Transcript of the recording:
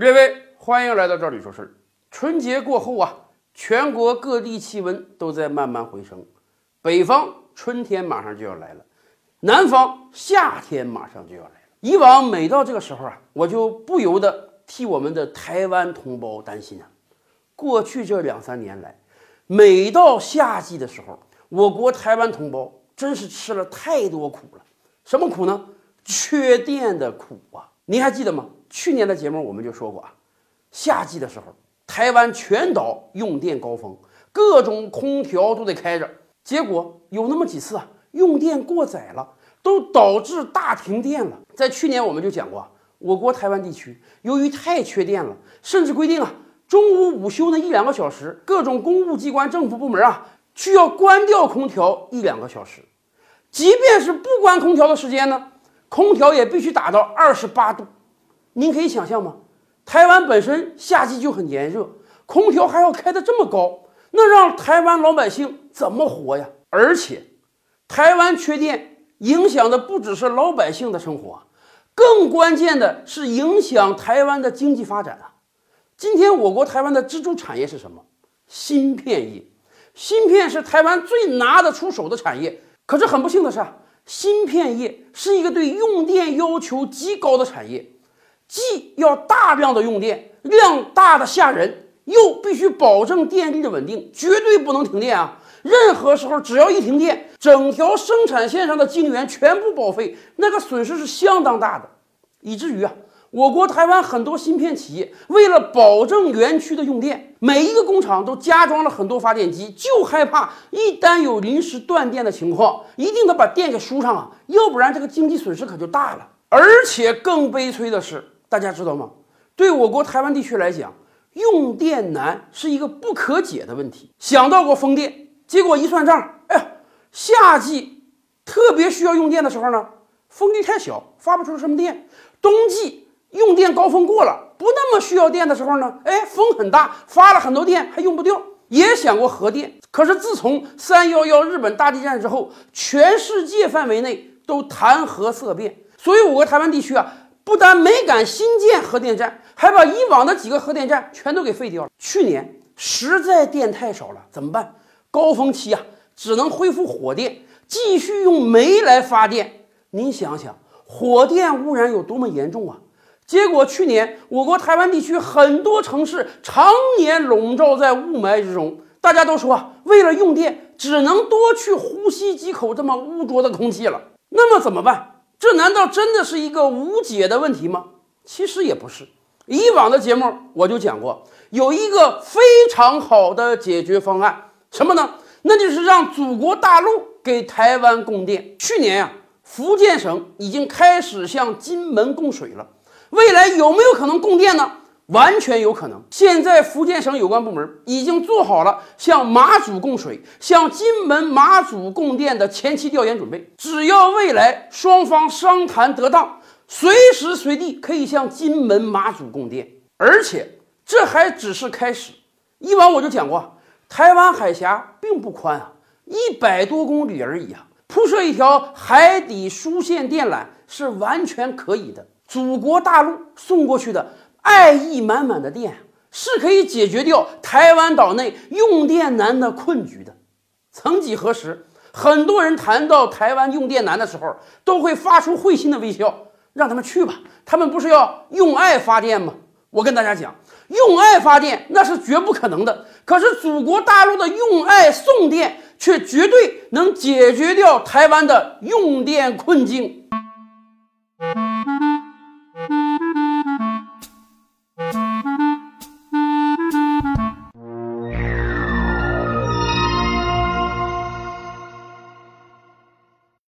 列位，欢迎来到这里说事儿。春节过后啊，全国各地气温都在慢慢回升，北方春天马上就要来了，南方夏天马上就要来了。以往每到这个时候啊，我就不由得替我们的台湾同胞担心啊。过去这两三年来，每到夏季的时候，我国台湾同胞真是吃了太多苦了。什么苦呢？缺电的苦啊！您还记得吗？去年的节目我们就说过啊，夏季的时候，台湾全岛用电高峰，各种空调都得开着。结果有那么几次啊，用电过载了，都导致大停电了。在去年我们就讲过，我国台湾地区由于太缺电了，甚至规定啊，中午午休那一两个小时，各种公务机关、政府部门啊，需要关掉空调一两个小时。即便是不关空调的时间呢，空调也必须打到二十八度。您可以想象吗？台湾本身夏季就很炎热，空调还要开得这么高，那让台湾老百姓怎么活呀？而且，台湾缺电影响的不只是老百姓的生活，更关键的是影响台湾的经济发展啊！今天我国台湾的支柱产业是什么？芯片业，芯片是台湾最拿得出手的产业。可是很不幸的是啊，芯片业是一个对用电要求极高的产业。既要大量的用电，量大的吓人，又必须保证电力的稳定，绝对不能停电啊！任何时候只要一停电，整条生产线上的晶圆全部报废，那个损失是相当大的，以至于啊，我国台湾很多芯片企业为了保证园区的用电，每一个工厂都加装了很多发电机，就害怕一旦有临时断电的情况，一定得把电给输上啊，要不然这个经济损失可就大了。而且更悲催的是。大家知道吗？对我国台湾地区来讲，用电难是一个不可解的问题。想到过风电，结果一算账，哎呀，夏季特别需要用电的时候呢，风力太小，发不出什么电；冬季用电高峰过了，不那么需要电的时候呢，哎，风很大，发了很多电还用不掉。也想过核电，可是自从三幺幺日本大地震之后，全世界范围内都谈核色变，所以我国台湾地区啊。不但没敢新建核电站，还把以往的几个核电站全都给废掉了。去年实在电太少了，怎么办？高峰期啊，只能恢复火电，继续用煤来发电。您想想，火电污染有多么严重啊！结果去年我国台湾地区很多城市常年笼罩在雾霾之中，大家都说啊，为了用电，只能多去呼吸几口这么污浊的空气了。那么怎么办？这难道真的是一个无解的问题吗？其实也不是。以往的节目我就讲过，有一个非常好的解决方案，什么呢？那就是让祖国大陆给台湾供电。去年呀，福建省已经开始向金门供水了，未来有没有可能供电呢？完全有可能。现在福建省有关部门已经做好了向马祖供水、向金门、马祖供电的前期调研准备。只要未来双方商谈得当，随时随地可以向金门、马祖供电。而且这还只是开始。以往我就讲过，台湾海峡并不宽啊，一百多公里而已啊，铺设一条海底输线电缆是完全可以的。祖国大陆送过去的。爱意满满的电是可以解决掉台湾岛内用电难的困局的。曾几何时，很多人谈到台湾用电难的时候，都会发出会心的微笑，让他们去吧，他们不是要用爱发电吗？我跟大家讲，用爱发电那是绝不可能的。可是祖国大陆的用爱送电，却绝对能解决掉台湾的用电困境。